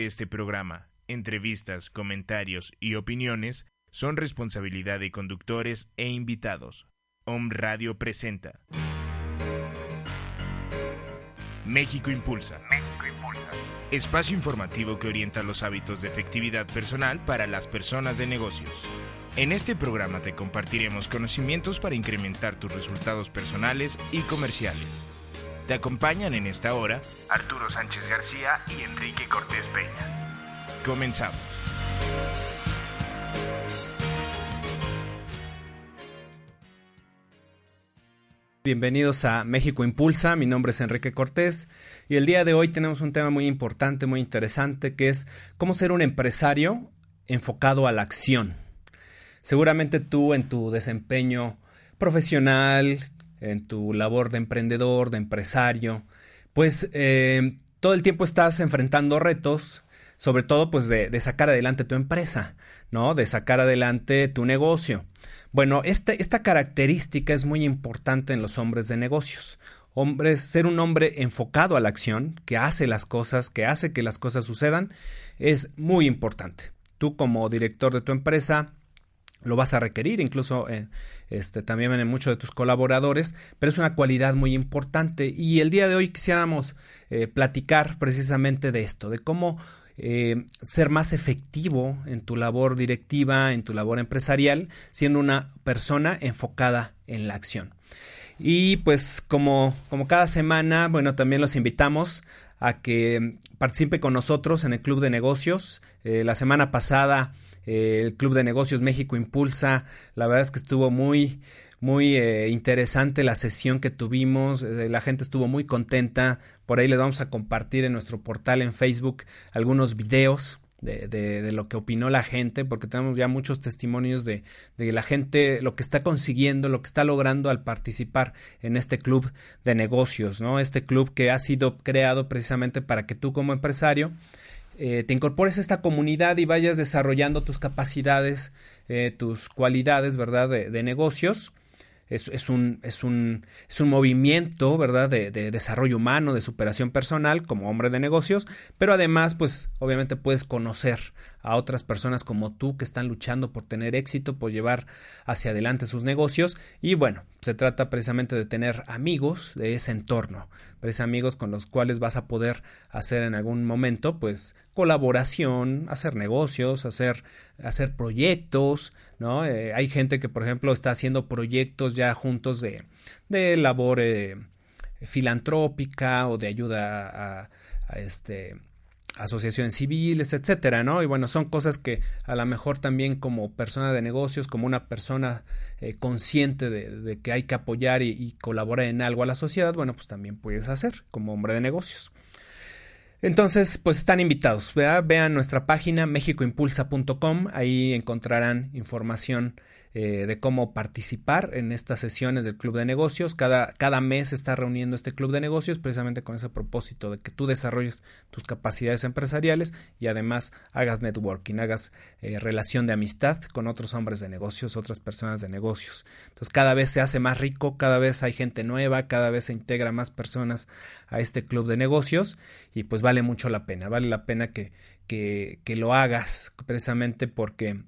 Este programa, entrevistas, comentarios y opiniones son responsabilidad de conductores e invitados. Om Radio presenta. México Impulsa. México Impulsa. Espacio informativo que orienta los hábitos de efectividad personal para las personas de negocios. En este programa te compartiremos conocimientos para incrementar tus resultados personales y comerciales. Te acompañan en esta hora Arturo Sánchez García y Enrique Cortés Peña. Comenzamos. Bienvenidos a México Impulsa, mi nombre es Enrique Cortés y el día de hoy tenemos un tema muy importante, muy interesante, que es cómo ser un empresario enfocado a la acción. Seguramente tú en tu desempeño profesional, en tu labor de emprendedor, de empresario, pues eh, todo el tiempo estás enfrentando retos, sobre todo pues de, sacar adelante tu empresa, ¿no? De sacar adelante tu negocio. Bueno, este, esta característica es muy importante en los hombres de negocios. Hombres, ser un hombre enfocado a la acción, que hace las cosas, que hace que las cosas sucedan, es muy importante. Tú como director de tu empresa, lo vas a requerir, incluso eh, este, también en muchos de tus colaboradores, pero es una cualidad muy importante. Y el día de hoy quisiéramos eh, platicar precisamente de esto, de cómo eh, ser más efectivo en tu labor directiva, en tu labor empresarial, siendo una persona enfocada en la acción. Y pues como, como cada semana, bueno, también los invitamos a que participe con nosotros en el Club de Negocios. la semana pasada eh, el Club de Negocios México Impulsa. La verdad es que estuvo muy, muy eh, interesante la sesión que tuvimos. Eh, la gente estuvo muy contenta. Por ahí les vamos a compartir en nuestro portal en Facebook algunos videos. De, de, de, lo que opinó la gente, porque tenemos ya muchos testimonios de, de, la gente, lo que está consiguiendo, lo que está logrando al participar en este club de negocios, ¿no? Este club que ha sido creado precisamente para que tú como empresario eh, te incorpores a esta comunidad y vayas desarrollando tus capacidades, eh, tus cualidades, ¿verdad? De, negocios. Es, es, un, es, un, es un movimiento, ¿verdad? De, de, desarrollo humano, de superación personal como hombre de negocios, pero además, pues, obviamente puedes conocer a otras personas como tú que están luchando por tener éxito, por llevar hacia adelante sus negocios. Y bueno, se trata precisamente de tener amigos de ese entorno, amigos con los cuales vas a poder hacer en algún momento, pues, colaboración, hacer negocios, hacer, hacer proyectos, ¿no? Eh, hay gente que, por ejemplo, está haciendo proyectos ya juntos de, de labor eh, filantrópica o de ayuda a este asociaciones civiles, etcétera, ¿no? Y bueno, son cosas que a lo mejor también como persona de negocios, como una persona eh, consciente de, que hay que apoyar y, y, colaborar en algo a la sociedad, bueno, pues también puedes hacer como hombre de negocios. Entonces, pues están invitados. ¿verdad? Vean nuestra página mexicoimpulsa.com, ahí encontrarán información eh, de cómo participar en estas sesiones del Club de Negocios. Cada, cada mes está reuniendo este Club de Negocios precisamente con ese propósito de que tú desarrolles tus capacidades empresariales y además hagas networking, hagas eh, relación de amistad con otros hombres de negocios, otras personas de negocios. Entonces cada vez se hace más rico, cada vez hay gente nueva, cada vez se integra más personas a este Club de Negocios y pues vale mucho la pena, vale la pena que, que, que lo hagas precisamente porque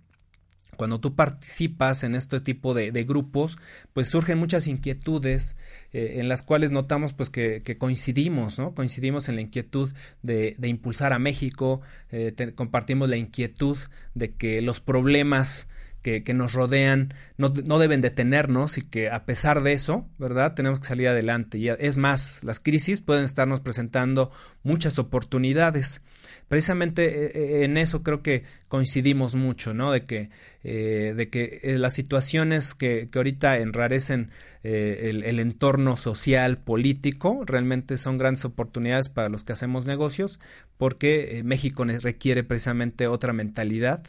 cuando tú participas en este tipo de, grupos, pues surgen muchas inquietudes eh, en las cuales notamos pues que, coincidimos, ¿no? Coincidimos en la inquietud de, impulsar a México, eh, compartimos la inquietud de que los problemas que, que, nos rodean no, no, deben detenernos y que a pesar de eso, ¿verdad? Tenemos que salir adelante. Y es más, las crisis pueden estarnos presentando muchas oportunidades precisamente en eso creo que coincidimos mucho, ¿no? De que, de que las situaciones que, que ahorita enrarecen el, el, entorno social, político, realmente son grandes oportunidades para los que hacemos negocios, porque México requiere precisamente otra mentalidad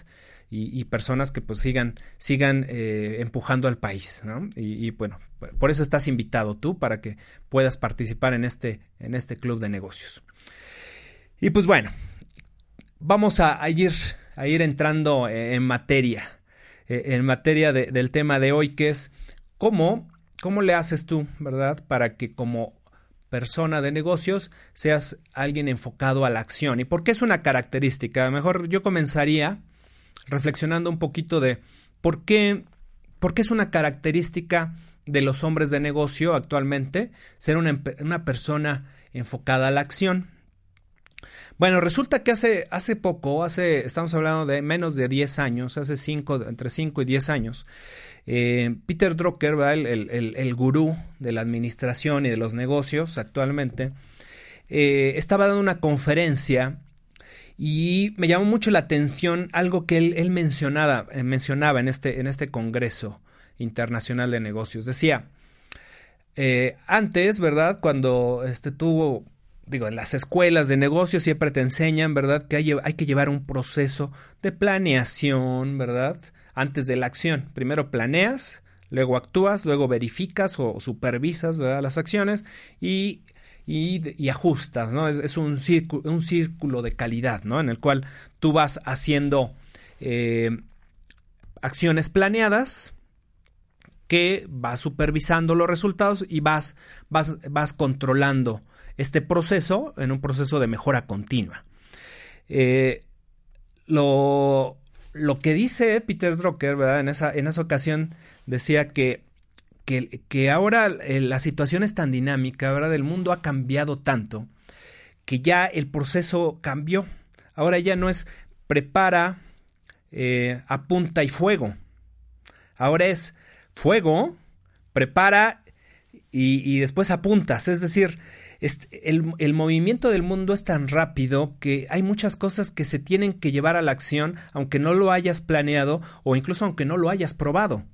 y, personas que pues sigan, sigan eh, empujando al país, ¿no? Y, bueno, por eso estás invitado tú para que puedas participar en este, en este club de negocios. Y pues bueno, vamos a, ir, a ir entrando en materia, eh, en materia del tema de hoy, que es cómo, cómo le haces tú, ¿verdad? Para que como persona de negocios seas alguien enfocado a la acción. ¿Y por qué es una característica? Mejor yo comenzaría reflexionando un poquito de por qué, por qué es una característica de los hombres de negocio actualmente ser una, una persona enfocada a la acción. Bueno, resulta que hace, hace poco, hace, estamos hablando de menos de 10 años, hace 5, entre 5 y 10 años, eh, Peter Drucker, el, el, el, gurú de la administración y de los negocios actualmente, eh, estaba dando una conferencia y me llamó mucho la atención algo que él, mencionaba, eh, mencionaba en, este, en este Congreso Internacional de Negocios. Decía, antes, ¿verdad? Cuando este, tuvo, digo, en las escuelas de negocios siempre te enseñan, ¿verdad? Que hay, que llevar un proceso de planeación, ¿verdad? Antes de la acción. Primero planeas, luego actúas, luego verificas o supervisas, ¿verdad? Las acciones y y, ajustas, ¿no? Es, un, círculo, un círculo de calidad, ¿no? En el cual tú vas haciendo eh, acciones planeadas que vas supervisando los resultados y vas, vas, vas controlando este proceso en un proceso de mejora continua. Eh, lo, lo, que dice Peter Drucker, ¿verdad? En esa, en esa ocasión decía que que, ahora eh, la situación es tan dinámica, ahora del mundo ha cambiado tanto, que ya el proceso cambió. Ahora ya no es prepara, eh, apunta y fuego. Ahora es fuego, prepara y, después apuntas. Es decir, el, el, movimiento del mundo es tan rápido que hay muchas cosas que se tienen que llevar a la acción aunque no lo hayas planeado o incluso aunque no lo hayas probado.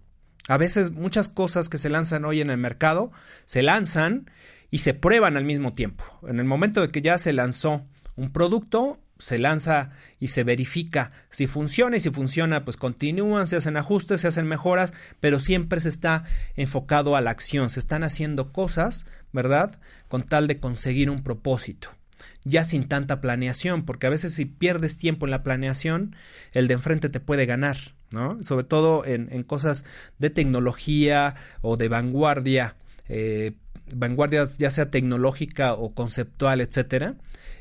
A veces muchas cosas que se lanzan hoy en el mercado se lanzan y se prueban al mismo tiempo. En el momento de que ya se lanzó un producto, se lanza y se verifica si funciona y si funciona, pues continúan, se hacen ajustes, se hacen mejoras, pero siempre se está enfocado a la acción, se están haciendo cosas, ¿verdad? Con tal de conseguir un propósito ya sin tanta planeación, porque a veces si pierdes tiempo en la planeación, el de enfrente te puede ganar. ¿no? Sobre todo en, cosas de tecnología o de vanguardia, eh, vanguardia ya sea tecnológica o conceptual, etcétera.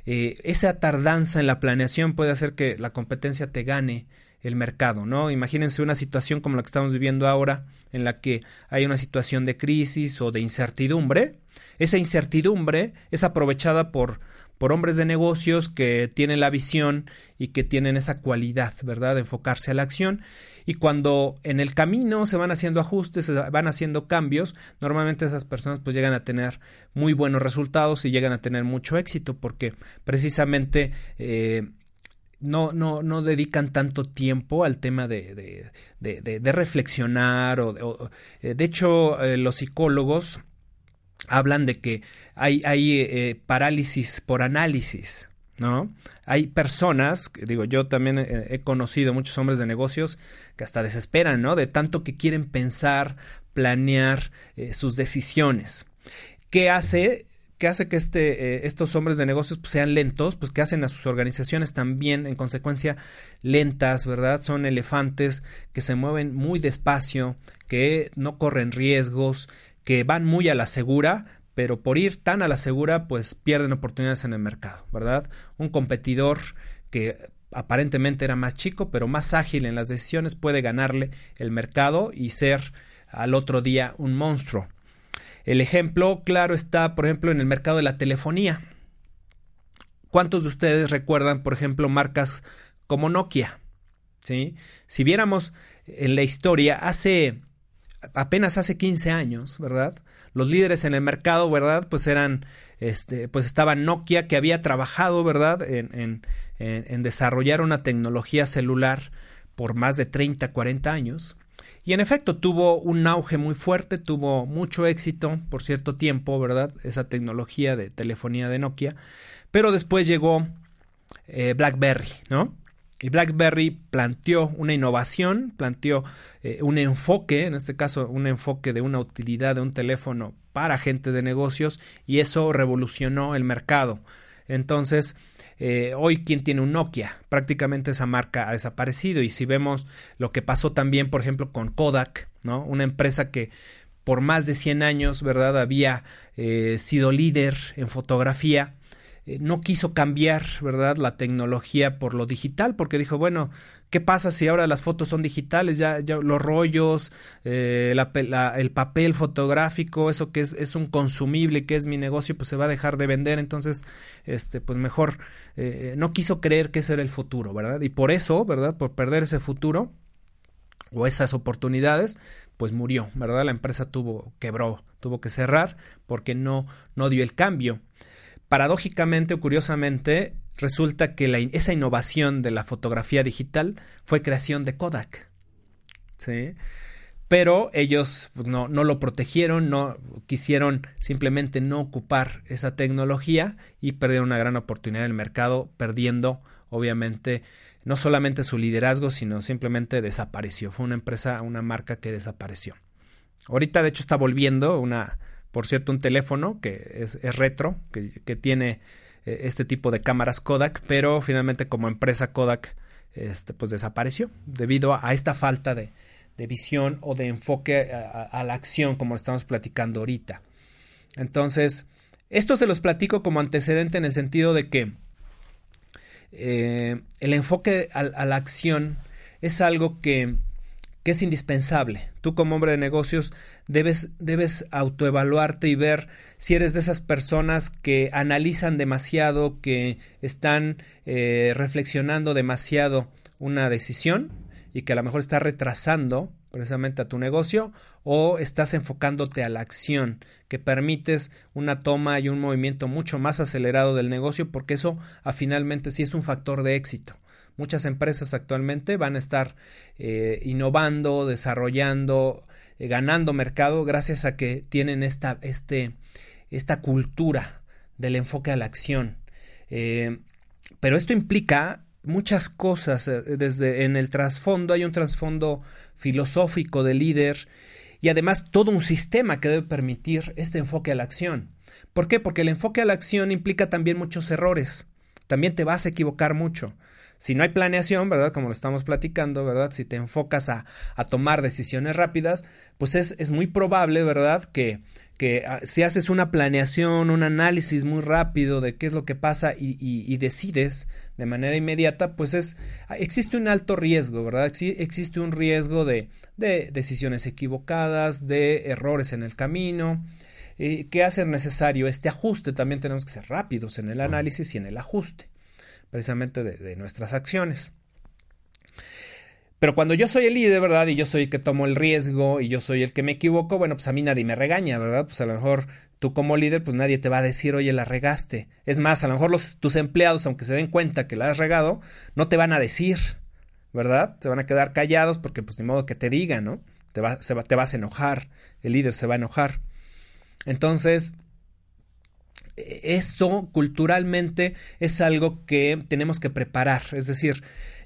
Eh, esa tardanza en la planeación puede hacer que la competencia te gane el mercado, ¿no? Imagínense una situación como la que estamos viviendo ahora, en la que hay una situación de crisis o de incertidumbre. Esa incertidumbre es aprovechada por por hombres de negocios que tienen la visión y que tienen esa cualidad, ¿verdad?, de enfocarse a la acción. Y cuando en el camino se van haciendo ajustes, se van haciendo cambios, normalmente esas personas pues llegan a tener muy buenos resultados y llegan a tener mucho éxito porque precisamente eh, no, no, no dedican tanto tiempo al tema de, de, reflexionar o, eh, de hecho eh, los psicólogos hablan de que hay, hay eh, parálisis por análisis, ¿no? Hay personas, digo, yo también he, conocido muchos hombres de negocios que hasta desesperan, ¿no? De tanto que quieren pensar, planear eh, sus decisiones. ¿Qué hace? ¿Qué hace que este, eh, estos hombres de negocios pues, sean lentos? Pues que hacen a sus organizaciones también, en consecuencia, lentas, ¿verdad? Son elefantes que se mueven muy despacio, que no corren riesgos, que van muy a la segura, pero por ir tan a la segura, pues pierden oportunidades en el mercado, ¿verdad? Un competidor que aparentemente era más chico, pero más ágil en las decisiones, puede ganarle el mercado y ser al otro día un monstruo. El ejemplo claro está, por ejemplo, en el mercado de la telefonía. ¿Cuántos de ustedes recuerdan, por ejemplo, marcas como Nokia? ¿Sí? Si viéramos en la historia, hace apenas hace 15 años, ¿verdad? Los líderes en el mercado, ¿verdad? Pues eran, este, pues estaba Nokia que había trabajado, ¿verdad? En, en, desarrollar una tecnología celular por más de 30, 40 años. Y en efecto tuvo un auge muy fuerte, tuvo mucho éxito por cierto tiempo, ¿verdad? Esa tecnología de telefonía de Nokia. Pero después llegó eh, BlackBerry, ¿no? Y BlackBerry planteó una innovación, planteó eh, un enfoque, en este caso un enfoque de una utilidad de un teléfono para gente de negocios y eso revolucionó el mercado. Entonces, eh, hoy, ¿quién tiene un Nokia? Prácticamente esa marca ha desaparecido. Y si vemos lo que pasó también, por ejemplo, con Kodak, ¿no? Una empresa que por más de 100 años, ¿verdad? Había eh, sido líder en fotografía eh, no quiso cambiar, ¿verdad?, la tecnología por lo digital, porque dijo, bueno, ¿qué pasa si ahora las fotos son digitales? Ya, ya los rollos, eh, el papel fotográfico, eso que es, es, un consumible, que es mi negocio, pues se va a dejar de vender, entonces, este, pues mejor, eh, no quiso creer que ese era el futuro, ¿verdad? Y por eso, ¿verdad?, por perder ese futuro o esas oportunidades, pues murió, ¿verdad? La empresa tuvo, quebró, tuvo que cerrar porque no, no dio el cambio paradójicamente o curiosamente, resulta que esa innovación de la fotografía digital fue creación de Kodak. ¿sí? Pero ellos pues, no, no, lo protegieron, no quisieron simplemente no ocupar esa tecnología y perdieron una gran oportunidad en el mercado, perdiendo obviamente no solamente su liderazgo, sino simplemente desapareció. Fue una empresa, una marca que desapareció. Ahorita de hecho está volviendo una por cierto, un teléfono que es, retro, que, tiene eh, este tipo de cámaras Kodak, pero finalmente como empresa Kodak este, pues desapareció debido a, esta falta de, visión o de enfoque a, la acción como estamos platicando ahorita. Entonces, esto se los platico como antecedente en el sentido de que eh, el enfoque a, la acción es algo que que es indispensable. Tú como hombre de negocios debes, debes autoevaluarte y ver si eres de esas personas que analizan demasiado, que están eh, reflexionando demasiado una decisión y que a lo mejor está retrasando precisamente a tu negocio o estás enfocándote a la acción que permites una toma y un movimiento mucho más acelerado del negocio porque eso a finalmente sí es un factor de éxito. Muchas empresas actualmente van a estar eh, innovando, desarrollando, eh, ganando mercado gracias a que tienen esta, este, esta cultura del enfoque a la acción. Eh, pero esto implica muchas cosas. Desde en el trasfondo hay un trasfondo filosófico del líder y además todo un sistema que debe permitir este enfoque a la acción. ¿Por qué? Porque el enfoque a la acción implica también muchos errores. También te vas a equivocar mucho. Si no hay planeación, ¿verdad? Como lo estamos platicando, ¿verdad? Si te enfocas a, tomar decisiones rápidas, pues es, es muy probable, ¿verdad? Que, que ah, si haces una planeación, un análisis muy rápido de qué es lo que pasa y, decides de manera inmediata, pues es, existe un alto riesgo, ¿verdad? existe un riesgo de, de decisiones equivocadas, de errores en el camino, eh, que hace necesario este ajuste. También tenemos que ser rápidos en el análisis y en el ajuste precisamente de, nuestras acciones. Pero cuando yo soy el líder, ¿verdad? Y yo soy el que tomo el riesgo y yo soy el que me equivoco, bueno, pues a mí nadie me regaña, ¿verdad? Pues a lo mejor tú como líder, pues nadie te va a decir, oye, la regaste. Es más, a lo mejor los, tus empleados, aunque se den cuenta que la has regado, no te van a decir, ¿verdad? Se van a quedar callados porque pues ni modo que te digan, ¿no? Te, va, te vas a enojar, el líder se va a enojar. Entonces, eso culturalmente es algo que tenemos que preparar. Es decir,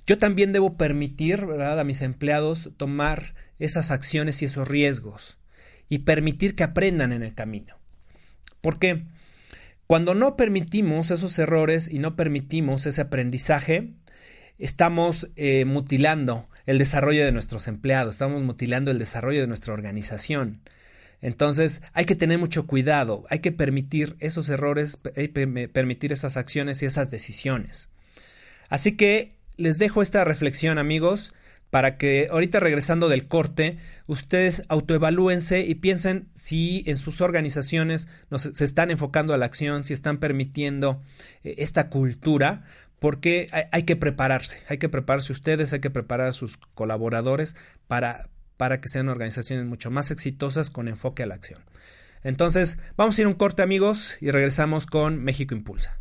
yo también debo permitir a mis empleados tomar esas acciones y esos riesgos y permitir que aprendan en el camino. Porque cuando no permitimos esos errores y no permitimos ese aprendizaje, estamos eh, mutilando el desarrollo de nuestros empleados, estamos mutilando el desarrollo de nuestra organización. Entonces hay que tener mucho cuidado, hay que permitir esos errores, hay que permitir esas acciones y esas decisiones. Así que les dejo esta reflexión amigos para que ahorita regresando del corte ustedes autoevalúense y piensen si en sus organizaciones se están enfocando a la acción, si están permitiendo eh, esta cultura, porque hay, hay, que prepararse, hay que prepararse ustedes, hay que preparar a sus colaboradores para para que sean organizaciones mucho más exitosas con enfoque a la acción. Entonces, vamos a ir un corte amigos y regresamos con México Impulsa.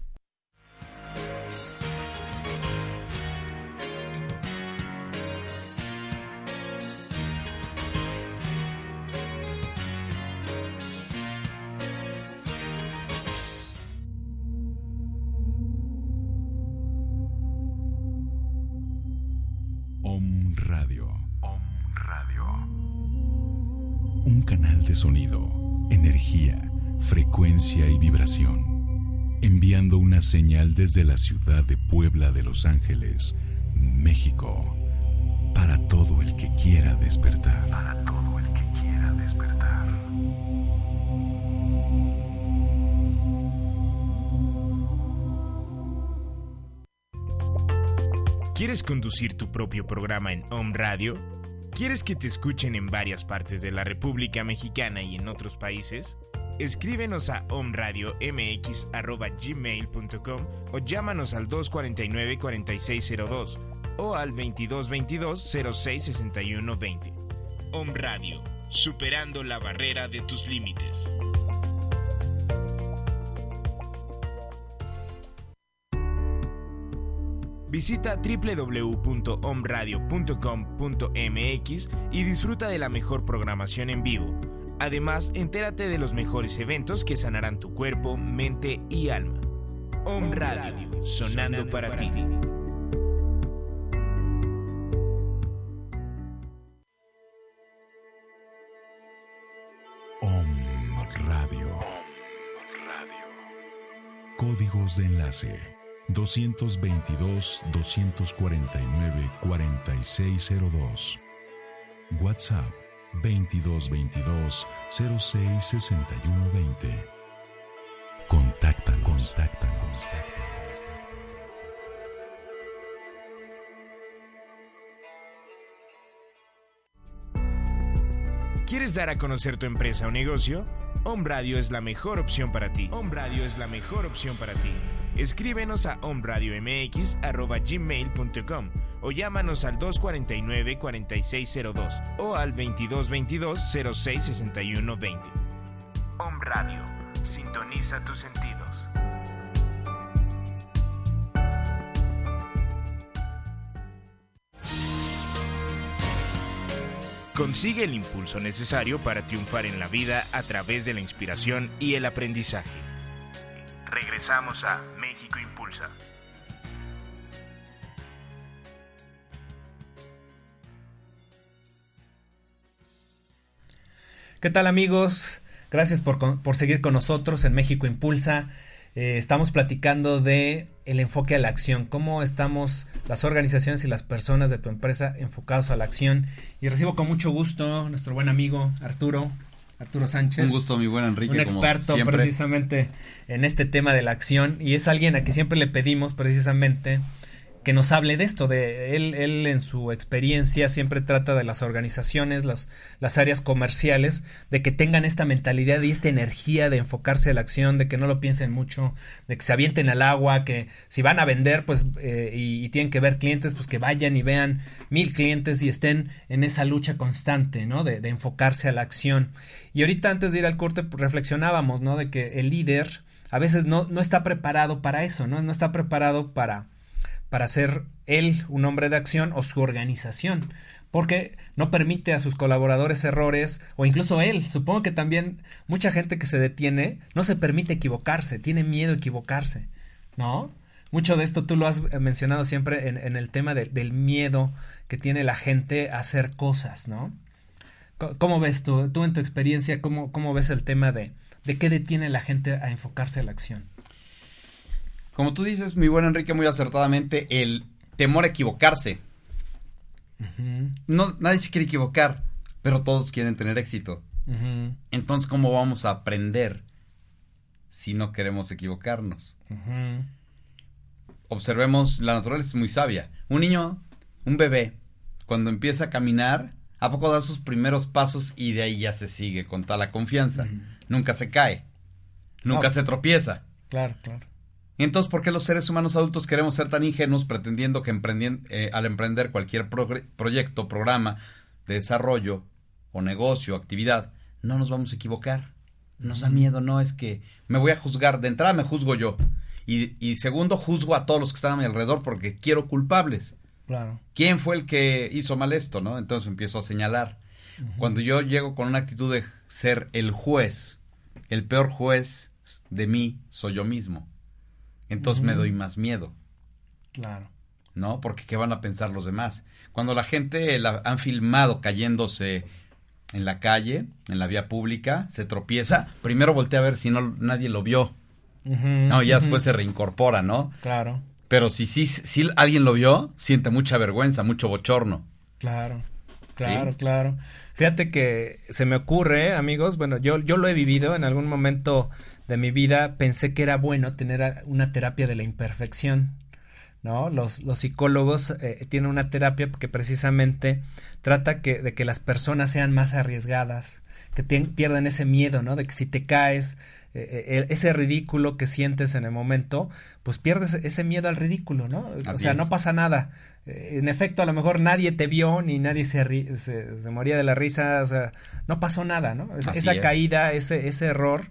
Enviando una señal desde la ciudad de Puebla de Los Ángeles, México, para todo el que quiera despertar. Para todo el que quiera despertar. ¿Quieres conducir tu propio programa en Home Radio? ¿Quieres que te escuchen en varias partes de la República Mexicana y en otros países? Escríbenos a omradiomx.gmail.com o llámanos al 249-4602 o al 2222-066120. Om Radio, superando la barrera de tus límites. Visita www.omradio.com.mx y disfruta de la mejor programación en vivo. Además, entérate de los mejores eventos que sanarán tu cuerpo, mente y alma. Om Radio, sonando para ti. Om Radio. Códigos de enlace 222-249-4602. WhatsApp 2222-066120. Contáctanos. Contáctanos. ¿Quieres dar a conocer tu empresa o negocio? Home Radio es la mejor opción para ti. Home Radio es la mejor opción para ti. Escríbenos a omradiomx.gmail.com o llámanos al 249-4602 o al 2222-066120. Om Radio, sintoniza tus sentidos. Consigue el impulso necesario para triunfar en la vida a través de la inspiración y el aprendizaje. Regresamos a México Impulsa. ¿Qué tal amigos? Gracias por, seguir con nosotros en México Impulsa. Eh, estamos platicando de el enfoque a la acción, cómo estamos las organizaciones y las personas de tu empresa enfocados a la acción. Y recibo con mucho gusto nuestro buen amigo Arturo. Arturo Sánchez. Un gusto, mi buen Enrique. Un experto precisamente en este tema de la acción y es alguien a quien siempre le pedimos precisamente que nos hable de esto, de él, él en su experiencia siempre trata de las organizaciones, las, las áreas comerciales, de que tengan esta mentalidad y esta energía de enfocarse a la acción, de que no lo piensen mucho, de que se avienten al agua, que si van a vender pues eh, y, tienen que ver clientes, pues que vayan y vean mil clientes y estén en esa lucha constante, ¿no? De, enfocarse a la acción. Y ahorita antes de ir al corte pues, reflexionábamos, ¿no? De que el líder a veces no, no está preparado para eso, ¿no? No está preparado para para ser él un hombre de acción o su organización, porque no permite a sus colaboradores errores o incluso él. Supongo que también mucha gente que se detiene no se permite equivocarse, tiene miedo a equivocarse, ¿no? Mucho de esto tú lo has mencionado siempre en, el tema del miedo que tiene la gente a hacer cosas, ¿no? ¿Cómo ves tú, tú en tu experiencia, cómo, cómo ves el tema de, de qué detiene la gente a enfocarse a la acción? Como tú dices, mi buen Enrique, muy acertadamente, el temor a equivocarse. no, nadie se quiere equivocar, pero todos quieren tener éxito. Entonces, ¿cómo vamos a aprender si no queremos equivocarnos? Observemos, la naturaleza es muy sabia. Un niño, un bebé, cuando empieza a caminar, ¿a poco da sus primeros pasos y de ahí ya se sigue con toda la confianza? Nunca se cae, nunca se tropieza. Claro, claro. Entonces, ¿por qué los seres humanos adultos queremos ser tan ingenuos pretendiendo que eh, al emprender cualquier proyecto, programa de desarrollo, o negocio, actividad, no nos vamos a equivocar. Nos da miedo, no es que me voy a juzgar. De entrada me juzgo yo. Y, y segundo, juzgo a todos los que están a mi alrededor porque quiero culpables. Claro. ¿Quién fue el que hizo mal esto, no? Entonces empiezo a señalar. Cuando yo llego con una actitud de ser el juez, el peor juez de mí soy yo mismo. Entonces me doy más miedo, Claro. ¿no? Porque ¿qué van a pensar los demás? Cuando la gente la han filmado cayéndose en la calle, en la vía pública, se tropieza, primero voltea a ver si no nadie lo vio. No, ya después se reincorpora, ¿no? Claro. Pero si sí si, alguien lo vio, siente mucha vergüenza, mucho bochorno. Claro. Claro, claro. Fíjate que se me ocurre, amigos, bueno, yo, yo lo he vivido en algún momento de mi vida, pensé que era bueno tener una terapia de la imperfección. ¿no? Los, los psicólogos eh, tienen una terapia que precisamente trata que, de que las personas sean más arriesgadas, que pierdan ese miedo, ¿no? De que si te caes, eh, eh, ese ridículo que sientes en el momento, pues pierdes ese miedo al ridículo, ¿no? o sea, no pasa nada. En efecto, a lo mejor nadie te vio ni nadie se, se, moría de la risa, o sea, no pasó nada, ¿no? esa caída, ese, ese error,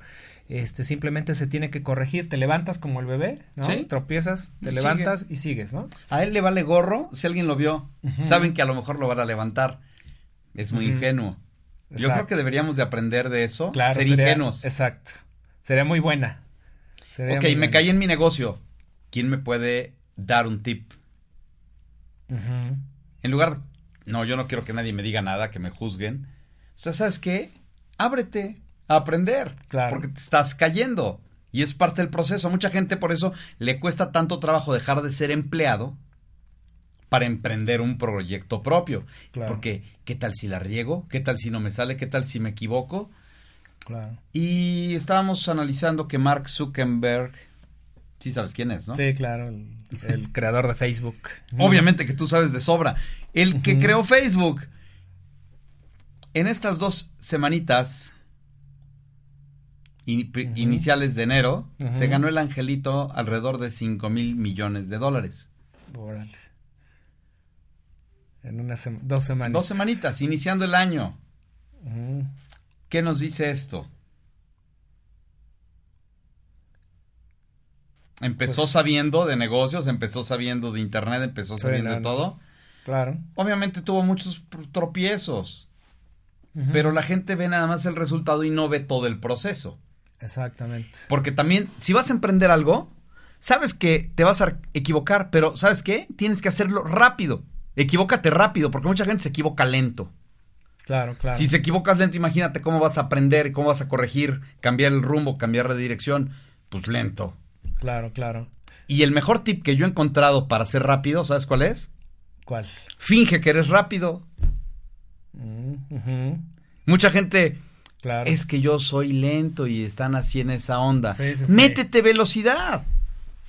este simplemente se tiene que corregir, te levantas como el bebé, ¿no? Tropiezas, te levantas y sigues, ¿no? A él le vale gorro si alguien lo vio. Saben que a lo mejor lo van a levantar. Es muy ingenuo. Yo creo que deberíamos de aprender de eso, ser ingenuos. Exacto. Sería muy buena. ok, me caí en mi negocio. ¿Quién me puede dar un tip? En lugar, no, yo no quiero que nadie me diga nada, que me juzguen. O sea, ¿sabes qué? Ábrete a aprender. Claro. Porque te estás cayendo. Y es parte del proceso. A mucha gente por eso le cuesta tanto trabajo dejar de ser empleado para emprender un proyecto propio. Porque, ¿qué tal si la riego? ¿Qué tal si no me sale? ¿Qué tal si me equivoco? Claro. Y estábamos analizando que Mark Zuckerberg, sí sabes quién es, ¿no? Sí, claro, el, creador de Facebook. Obviamente que tú sabes de sobra. El que creó Facebook. En estas dos semanitas iniciales de enero, se ganó el angelito alrededor de 5 mil millones de dólares. Órale. En unas dos semanas. Dos semanitas, iniciando el año. ¿Qué nos dice esto? Empezó pues sabiendo de negocios, empezó sabiendo de internet, empezó sabiendo de todo. Claro. Obviamente tuvo muchos tropiezos. Pero la gente ve nada más el resultado y no ve todo el proceso. Exactamente. Porque también, si vas a emprender algo, sabes que te vas a equivocar, pero ¿sabes qué? Tienes que hacerlo rápido. Equivócate rápido, porque mucha gente se equivoca lento. Claro, claro. Si se equivocas lento, imagínate cómo vas a aprender, cómo vas a corregir, cambiar el rumbo, cambiar la dirección. Pues lento. Claro, claro. Y el mejor tip que yo he encontrado para ser rápido, ¿sabes cuál es? ¿Cuál? Finge que eres rápido. Mm, Mucha gente claro. es que yo soy lento y están así en esa onda. Sí, sí, Métete velocidad.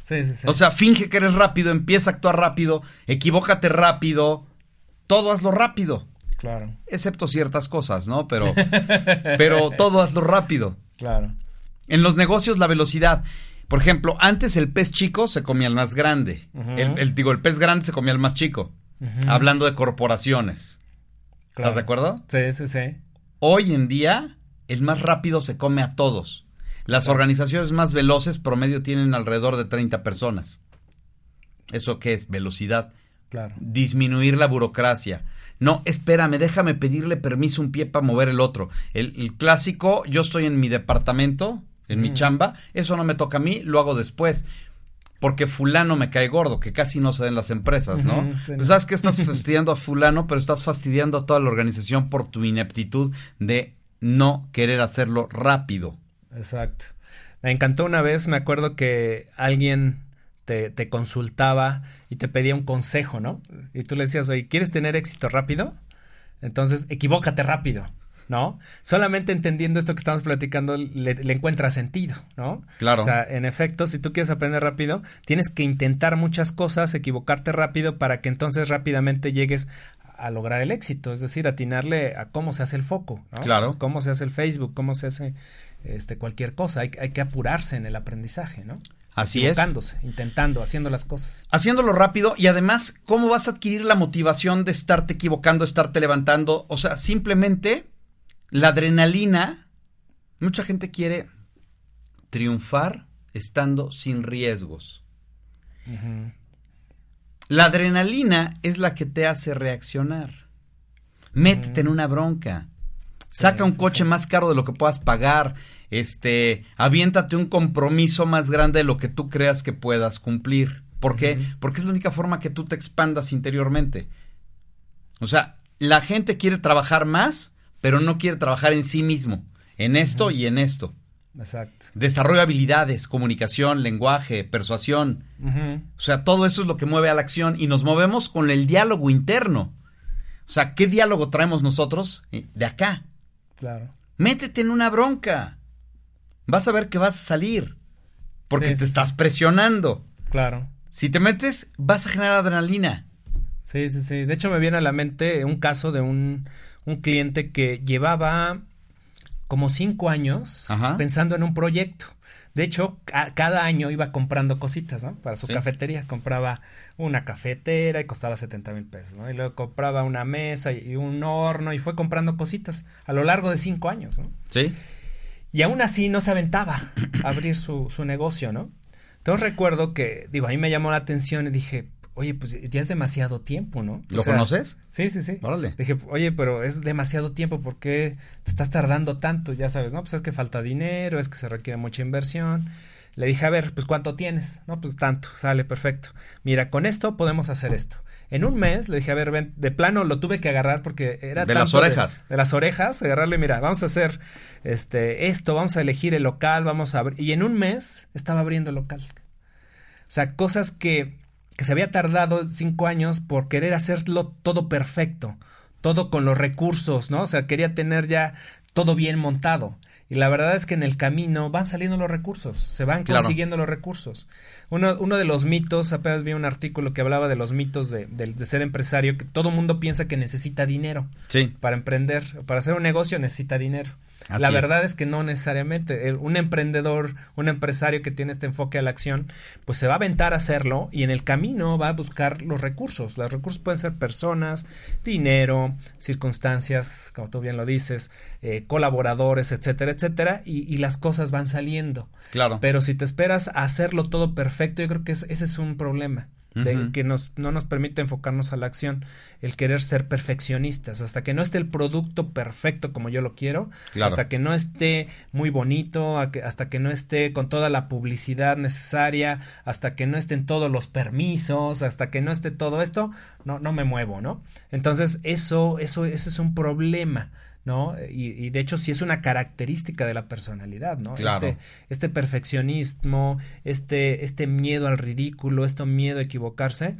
Sí, sí, sí. O sea, finge que eres rápido, empieza a actuar rápido, equivócate rápido, todo hazlo rápido. Claro. Excepto ciertas cosas, ¿no? Pero, pero todo hazlo rápido. Claro. En los negocios la velocidad. Por ejemplo, antes el pez chico se comía el más grande. el, digo, el pez grande se comía el más chico. Hablando de corporaciones. ¿Estás de acuerdo? Sí, sí, sí. Hoy en día, el más rápido se come a todos. Las organizaciones más veloces promedio tienen alrededor de 30 personas. ¿Eso qué es? Velocidad. Claro. Disminuir la burocracia. No, espérame, déjame pedirle permiso un pie para mover el otro. El, clásico, yo estoy en mi departamento, en mi chamba, eso no me toca a mí, lo hago después. Porque fulano me cae gordo, que casi no se den las empresas, ¿no? pues sabes que estás fastidiando a fulano, pero estás fastidiando a toda la organización por tu ineptitud de no querer hacerlo rápido. Exacto. Me encantó una vez, me acuerdo que alguien te, te, consultaba y te pedía un consejo, ¿no? Y tú le decías, oye, ¿quieres tener éxito rápido? Entonces, equivócate rápido, ¿no? Solamente entendiendo esto que estamos platicando le, le encuentra sentido, ¿no? Claro. O sea, en efecto, si tú quieres aprender rápido, tienes que intentar muchas cosas, equivocarte rápido para que entonces rápidamente llegues a lograr el éxito, es decir, atinarle a cómo se hace el foco, ¿no? Claro. Cómo se hace el Facebook, cómo se hace este cualquier cosa, hay, hay que apurarse en el aprendizaje, ¿no? Así es. Intentando, haciendo las cosas. Haciéndolo rápido y además, ¿cómo vas a adquirir la motivación de estarte equivocando, estarte levantando? O sea, simplemente La adrenalina, mucha gente quiere triunfar estando sin riesgos. La adrenalina es la que te hace reaccionar. Métete en una bronca. Saca un coche más caro de lo que puedas pagar. Este, aviéntate un compromiso más grande de lo que tú creas que puedas cumplir. ¿Por qué? Porque es la única forma que tú te expandas interiormente. O sea, la gente quiere trabajar más, pero no quiere trabajar en sí mismo, en esto y en esto. Exacto. Desarrollo de habilidades, comunicación, lenguaje, persuasión. O sea, todo eso es lo que mueve a la acción y nos movemos con el diálogo interno. O sea, ¿qué diálogo traemos nosotros eh, de acá? Claro. Métete en una bronca. Vas a ver que vas a salir. Porque Sí, te sí, estás sí. presionando. Claro. Si te metes, vas a generar adrenalina. Sí, sí, sí. De hecho, me viene a la mente un caso de un, un cliente que llevaba como cinco años Ajá. pensando en un proyecto. De hecho, ca- cada año iba comprando cositas, ¿no? Para su Sí. cafetería. Compraba una cafetera y costaba 70 mil pesos, ¿no? Y luego compraba una mesa y y un horno y fue comprando cositas a lo largo de cinco años, ¿no? ¿Sí? Y aún así no se aventaba a abrir su, su negocio, ¿no? Entonces recuerdo que, digo, a mí me llamó la atención y dije, oye, pues ya es demasiado tiempo, ¿no? ¿Lo O sea, conoces? Sí, sí, sí. Órale. Dije, oye, pero es demasiado tiempo, ¿por qué te estás tardando tanto? Ya sabes, ¿no? Pues es que falta dinero, es que se requiere mucha inversión. Le dije, a ver, pues ¿cuánto tienes? No, pues tanto, sale, perfecto. Mira, con esto podemos hacer esto. En un mes le dije, a ver, ven, de plano lo tuve que agarrar porque era De las orejas. De, las orejas, agarrarle, mira, vamos a hacer este esto, vamos a elegir el local, vamos a abrir. Y en un mes estaba abriendo el local. O sea, cosas que, que se había tardado cinco años por querer hacerlo todo perfecto, todo con los recursos, ¿no? O sea, quería tener ya todo bien montado. Y la verdad es que en el camino van saliendo los recursos, se van Claro. consiguiendo los recursos. Uno, uno de los mitos, apenas vi un artículo que hablaba de los mitos de, de- de ser empresario, que todo mundo piensa que necesita dinero Sí. para emprender, para hacer un negocio necesita dinero. Así la verdad es. que no necesariamente. Un emprendedor, un empresario que tiene este enfoque a la acción, pues se va a aventar a hacerlo y en el camino va a buscar los recursos. Los recursos pueden ser personas, dinero, circunstancias, como tú bien lo dices, eh, colaboradores, etcétera, etcétera, y, y las cosas van saliendo. Claro. Pero si te esperas a hacerlo todo perfecto, yo creo que es- ese es un problema. De que nos, no nos permite enfocarnos a la acción, el querer ser perfeccionistas, hasta que no esté el producto perfecto como yo lo quiero, Claro. hasta que no esté muy bonito, hasta que no esté con toda la publicidad necesaria, hasta que no estén todos los permisos, hasta que no esté todo esto, no, no me muevo, ¿no? Entonces, eso, eso, ese es un problema. ¿No? Y, y de hecho sí es una característica de la personalidad, ¿no? Claro. Este, este perfeccionismo, este, este miedo al ridículo, este miedo a equivocarse,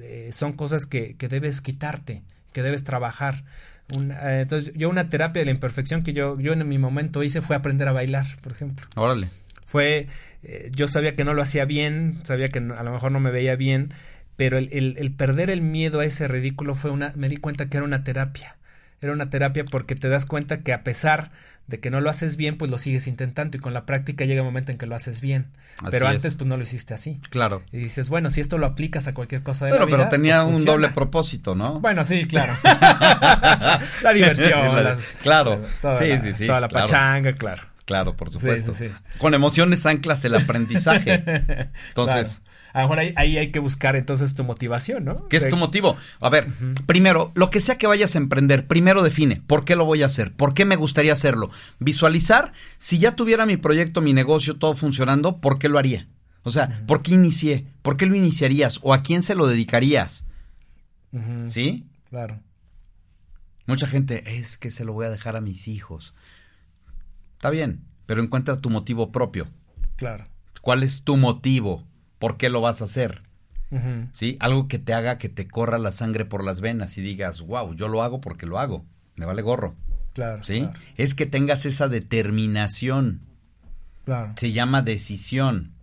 eh, son cosas que, que debes quitarte, que debes trabajar. Eh, entonces, yo una terapia de la imperfección que yo, yo en mi momento hice fue aprender a bailar, por ejemplo. Órale. Fue, eh, yo sabía que no lo hacía bien, sabía que no- a lo mejor no me veía bien, pero el, el- el perder el miedo a ese ridículo fue una, me di cuenta que era una terapia. Era una terapia porque te das cuenta que a pesar de que no lo haces bien, pues lo sigues intentando y con la práctica llega un momento en que lo haces bien. Así pero es. antes pues no lo hiciste así. Claro. Y dices, bueno, si esto lo aplicas a cualquier cosa de Pero, la vida, pero tenía pues, un funciona. doble propósito, ¿no? Bueno, sí, claro. la diversión. Las- claro. Toda Sí, la, sí, sí, Toda la claro. pachanga, claro. Claro, por supuesto. sí, sí. Con emociones anclas el aprendizaje. Entonces, Claro. A lo mejor ahí, ahí hay que buscar entonces tu motivación, ¿no? ¿qué es tu motivo? A ver, primero, lo que sea que vayas a emprender, primero define por qué lo voy a hacer, por qué me gustaría hacerlo. Visualizar, si ya tuviera mi proyecto, mi negocio, todo funcionando, ¿por qué lo haría? O sea, ¿por qué inicié? ¿Por qué lo iniciarías? ¿O a quién se lo dedicarías? ¿Sí? Claro. Mucha gente, es que se lo voy a dejar a mis hijos. Está bien, pero encuentra tu motivo propio. Claro. ¿Cuál es tu motivo? ¿Por qué lo vas a hacer? ¿Sí? Algo que te haga que te corra la sangre por las venas y digas, wow, yo lo hago porque lo hago. Me vale gorro. Claro. ¿Sí? Claro. Es que tengas esa determinación. claro. Se llama decisión.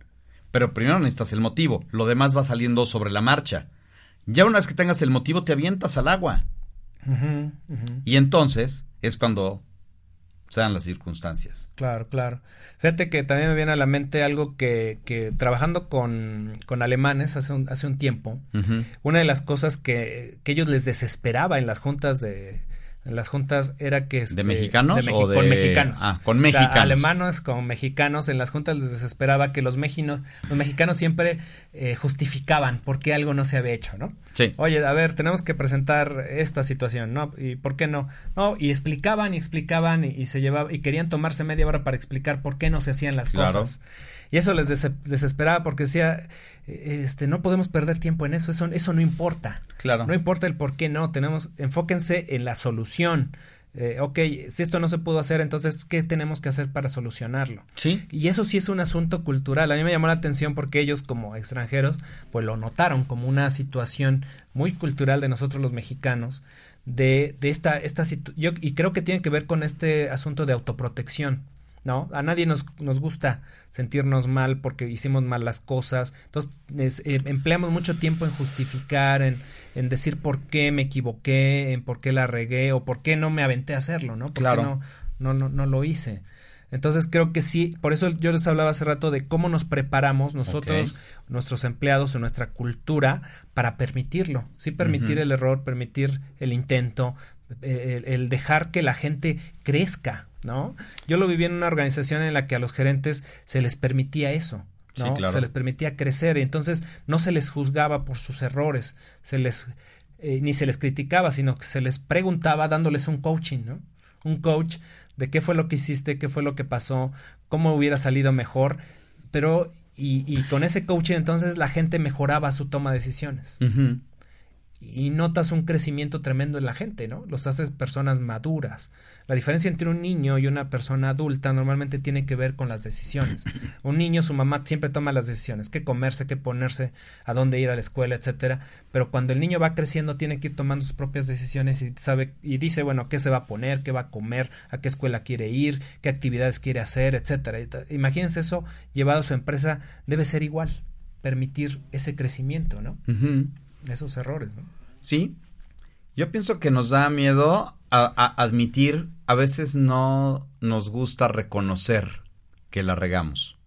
Pero primero necesitas el motivo. Lo demás va saliendo sobre la marcha. Ya una vez que tengas el motivo, te avientas al agua. Ujú. Y entonces es cuando se dan las circunstancias. Claro, claro. Fíjate que también me viene a la mente algo que, que trabajando con, con alemanes hace un, hace un tiempo, una de las cosas que, que ellos les desesperaba en las juntas de, las juntas era que... ¿De mexicanos de Mexi- o de- Con mexicanos. Ah, con O sea, mexicanos. alemanes con mexicanos. En las juntas les desesperaba que los, mexinos, los mexicanos siempre eh, justificaban por qué algo no se había hecho, ¿no? Sí. Oye, a ver, tenemos que presentar esta situación, ¿no? ¿Y por qué no? No, y explicaban y explicaban y, y se llevaba y querían tomarse media hora para explicar por qué no se hacían las Claro. cosas. Y eso les des- desesperaba porque decía, eh, este, no podemos perder tiempo en eso, eso, eso no importa. Claro. No importa el por qué no, tenemos, enfóquense en la solución. Eh, ok, si esto no se pudo hacer, entonces, ¿qué tenemos que hacer para solucionarlo? Sí. Y eso sí es un asunto cultural. A mí me llamó la atención porque ellos como extranjeros pues lo notaron como una situación muy cultural de nosotros los mexicanos de, de esta, esta yo y creo que tiene que ver con este asunto de autoprotección. ¿No? A nadie nos, nos gusta sentirnos mal porque hicimos mal las cosas. Entonces, es- eh, empleamos mucho tiempo en justificar, en, en decir por qué me equivoqué, en por qué la regué o por qué no me aventé a hacerlo, ¿no? ¿Por qué Claro. no, no, no, no lo hice. Entonces creo que sí, por eso yo les hablaba hace rato de cómo nos preparamos nosotros, nuestros empleados o nuestra cultura para permitirlo, sí permitir el error, permitir el intento, el, el dejar que la gente crezca, ¿no? Yo lo viví en una organización en la que a los gerentes se les permitía eso. Sí, ¿no? claro. Se les permitía crecer y entonces no se les juzgaba por sus errores, se les eh, ni se les criticaba, sino que se les preguntaba dándoles un coaching, ¿no? Un coach de qué fue lo que hiciste, qué fue lo que pasó, cómo hubiera salido mejor, pero y, y con ese coaching entonces la gente mejoraba su toma de decisiones. Y notas un crecimiento tremendo en la gente, ¿no? Los haces personas maduras. La diferencia entre un niño y una persona adulta normalmente tiene que ver con las decisiones. Un niño, su mamá siempre toma las decisiones, qué comerse, qué ponerse, a dónde ir a la escuela, etcétera. Pero cuando el niño va creciendo tiene que ir tomando sus propias decisiones y sabe y dice, bueno, qué se va a poner, qué va a comer, a qué escuela quiere ir, qué actividades quiere hacer, etcétera. Imagínense eso llevado a su empresa debe ser igual, permitir ese crecimiento, ¿no? Esos errores, ¿no? Sí. Yo pienso que nos da miedo a, a admitir, a veces no nos gusta reconocer que la regamos.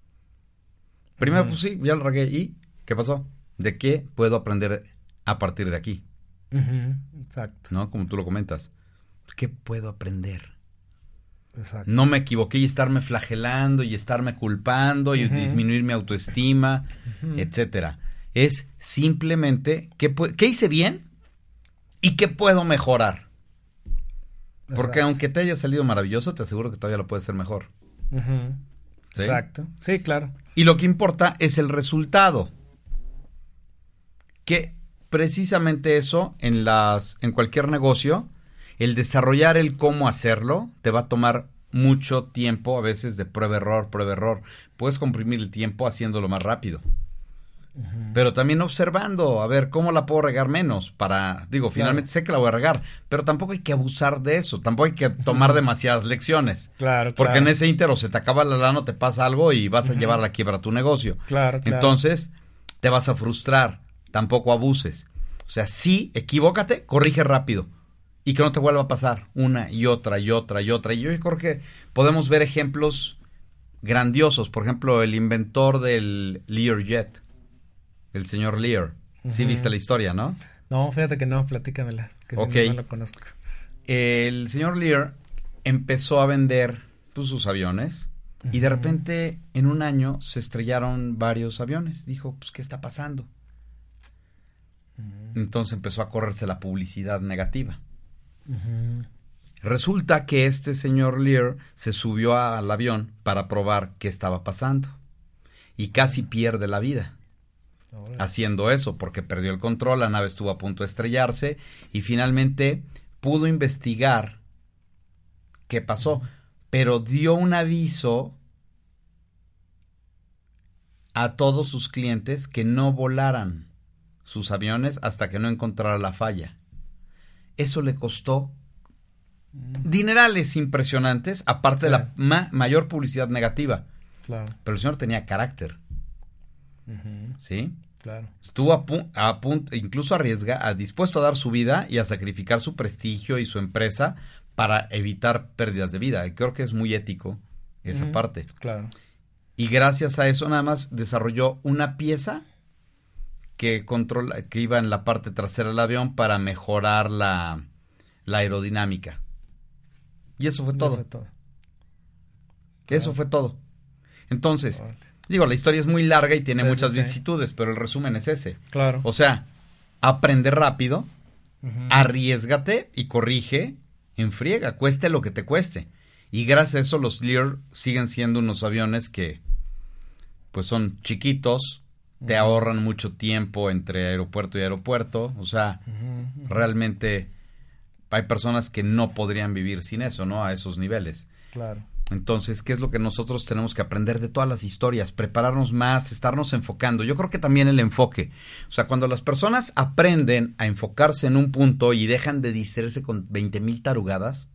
Primero, pues sí, ya la regué. ¿Y qué pasó? ¿De qué puedo aprender a partir de aquí? Exacto, ¿No? Como tú lo comentas. ¿Qué puedo aprender? exacto. No me equivoqué y estarme flagelando y estarme culpando y disminuir mi autoestima, etcétera. Es simplemente qué, qué hice bien y qué puedo mejorar. Porque Exacto. aunque te haya salido maravilloso, te aseguro que todavía lo puedes hacer mejor. Exacto. Sí, claro. Y lo que importa es el resultado. Que precisamente eso en las en cualquier negocio, el desarrollar el cómo hacerlo te va a tomar mucho tiempo, a veces de prueba error, prueba error. Puedes comprimir el tiempo haciéndolo más rápido. Pero también observando, a ver, ¿cómo la puedo regar menos? Para, digo, finalmente sé que la voy a regar, pero tampoco hay que abusar de eso, tampoco hay que tomar demasiadas lecciones. Claro, Porque claro. en ese íntero se te acaba la lana, te pasa algo y vas a llevar a la quiebra tu negocio. Claro, claro. Entonces, te vas a frustrar, tampoco abuses. O sea, sí, equivócate, corrige rápido. Y que no te vuelva a pasar una y otra y otra y otra. Y yo creo que podemos ver ejemplos grandiosos. Por ejemplo, el inventor del Learjet, el señor Lear. Sí viste la historia, ¿no? No, fíjate que no, platícamela, que si Ok. no, no lo conozco. el señor Lear empezó a vender pues, sus aviones y de repente en un año se estrellaron varios aviones. Dijo, pues, ¿qué está pasando? Entonces empezó a correrse la publicidad negativa. Resulta que este señor Lear se subió al avión para probar qué estaba pasando y casi pierde la vida. Haciendo eso porque perdió el control, la nave estuvo a punto de estrellarse y finalmente pudo investigar qué pasó, pero dio un aviso a todos sus clientes que no volaran sus aviones hasta que no encontrara la falla. Eso le costó dinerales impresionantes, aparte de la ma- mayor publicidad negativa. Claro. Pero el señor tenía carácter, ¿sí? Claro. Estuvo a, pu- a punto, incluso arriesga, a- dispuesto a dar su vida y a sacrificar su prestigio y su empresa para evitar pérdidas de vida. Y creo que es muy ético esa parte. Claro. Y gracias a eso nada más desarrolló una pieza que controla, que iba en la parte trasera del avión para mejorar la, la aerodinámica. Y eso fue todo. Eso fue todo. Entonces, digo, la historia es muy larga y tiene muchas vicisitudes, pero el resumen es ese. Claro. O sea, aprende rápido, arriesgate y corrige en friega, cueste lo que te cueste. Y gracias a eso los Lear siguen siendo unos aviones que pues son chiquitos, te ahorran mucho tiempo entre aeropuerto y aeropuerto, o sea, realmente hay personas que no podrían vivir sin eso, ¿no? A esos niveles. Claro. Entonces, ¿qué es lo que nosotros tenemos que aprender de todas las historias? Prepararnos más, estarnos enfocando. Yo creo que también el enfoque. O sea, cuando las personas aprenden a enfocarse en un punto y dejan de distraerse con 20 mil tarugadas,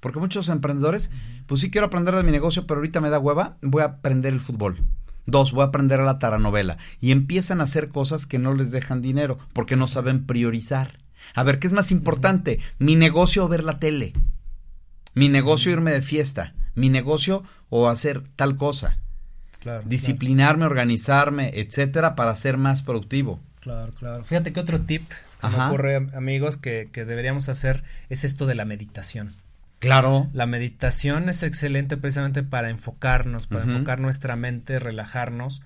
porque muchos emprendedores, pues sí quiero aprender de mi negocio, pero ahorita me da hueva, voy a aprender el fútbol. Dos, voy a aprender a la taranovela. Y empiezan a hacer cosas que no les dejan dinero, porque no saben priorizar. A ver, ¿qué es más importante? Mi negocio o ver la tele. Mi negocio irme de fiesta mi negocio o hacer tal cosa. Disciplinarme, organizarme, etcétera, para ser más productivo. Claro, claro. Fíjate que otro tip que me ocurre, amigos, que, que deberíamos hacer es esto de la meditación. Claro. La meditación es excelente precisamente para enfocarnos, para enfocar nuestra mente, relajarnos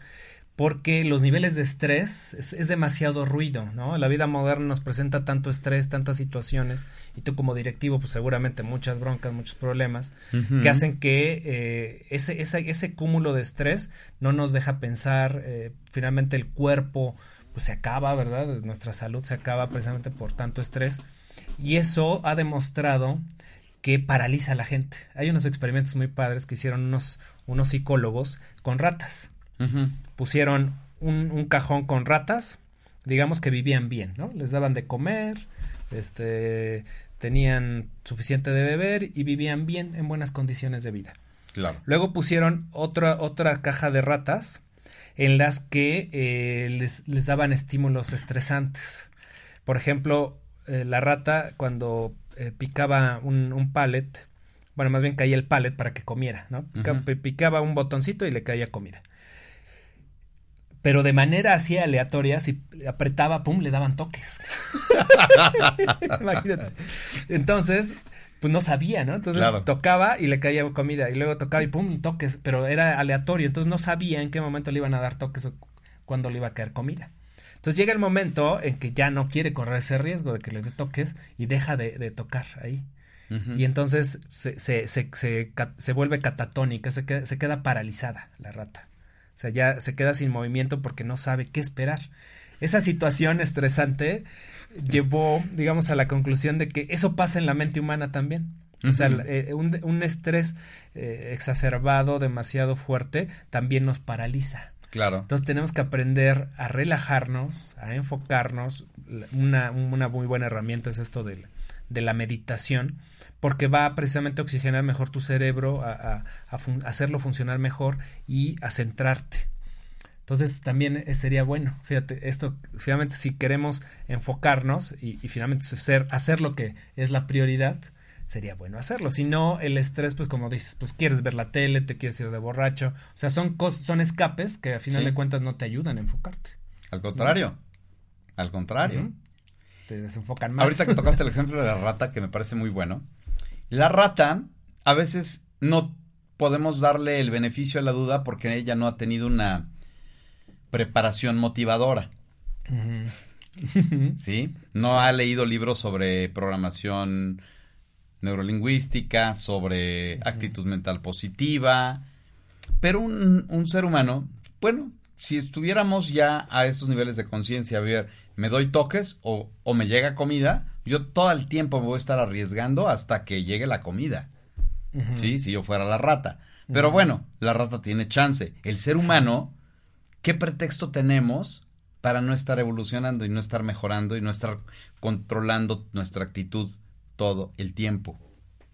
porque los niveles de estrés es, demasiado ruido, ¿no? La vida moderna nos presenta tanto estrés, tantas situaciones, y tú como directivo, pues seguramente muchas broncas, muchos problemas, que hacen que eh, ese, ese, ese, cúmulo de estrés no nos deja pensar, eh, finalmente el cuerpo pues se acaba, ¿verdad? Nuestra salud se acaba precisamente por tanto estrés, y eso ha demostrado que paraliza a la gente. Hay unos experimentos muy padres que hicieron unos, unos psicólogos con ratas Pusieron un, cajón con ratas, digamos que vivían bien, ¿no? Les daban de comer, este, tenían suficiente de beber y vivían bien en buenas condiciones de vida. Claro. Luego pusieron otra, otra caja de ratas en las que eh, les, daban estímulos estresantes. Por ejemplo, eh, la rata cuando eh, picaba un, un pallet, bueno, más bien caía el pallet para que comiera, ¿no? picaba un botoncito y le caía comida pero de manera así aleatoria, si apretaba, pum, le daban toques. Imagínate. Entonces, pues no sabía, ¿no? Entonces tocaba y le caía comida y luego tocaba y pum, toques, pero era aleatorio, entonces no sabía en qué momento le iban a dar toques o cuándo le iba a caer comida. Entonces llega el momento en que ya no quiere correr ese riesgo de que le dé toques y deja de, tocar ahí. Y entonces se, se, se, se, vuelve catatónica, se queda, se queda paralizada la rata. O sea, ya se queda sin movimiento porque no sabe qué esperar. Esa situación estresante llevó, digamos, a la conclusión de que eso pasa en la mente humana también. O sea, eh, un, estrés eh, exacerbado, demasiado fuerte, también nos paraliza. Claro. Entonces tenemos que aprender a relajarnos, a enfocarnos. Una, una muy buena herramienta es esto de, de la meditación porque va precisamente a oxigenar mejor tu cerebro, a, hacerlo funcionar mejor y a centrarte. Entonces también eh, sería bueno, fíjate, esto finalmente si queremos enfocarnos y, finalmente hacer, hacer lo que es la prioridad, sería bueno hacerlo. Si no, el estrés, pues como dices, pues quieres ver la tele, te quieres ir de borracho. O sea, son, son escapes que a final de cuentas no te ayudan a enfocarte. Al contrario, al contrario. Te desenfocan más. Ahorita que tocaste el ejemplo de la rata, que me parece muy bueno. La rata, a veces no podemos darle el beneficio a la duda porque ella no ha tenido una preparación motivadora. ¿Sí? No ha leído libros sobre programación neurolingüística, sobre actitud mental positiva. Pero un, un, ser humano, bueno, si estuviéramos ya a estos niveles de conciencia, a ver, me doy toques o, o me llega comida, yo todo el tiempo me voy a estar arriesgando hasta que llegue la comida. Sí, si yo fuera la rata. Pero bueno, la rata tiene chance. El ser humano, ¿qué pretexto tenemos para no estar evolucionando y no estar mejorando y no estar controlando nuestra actitud todo el tiempo?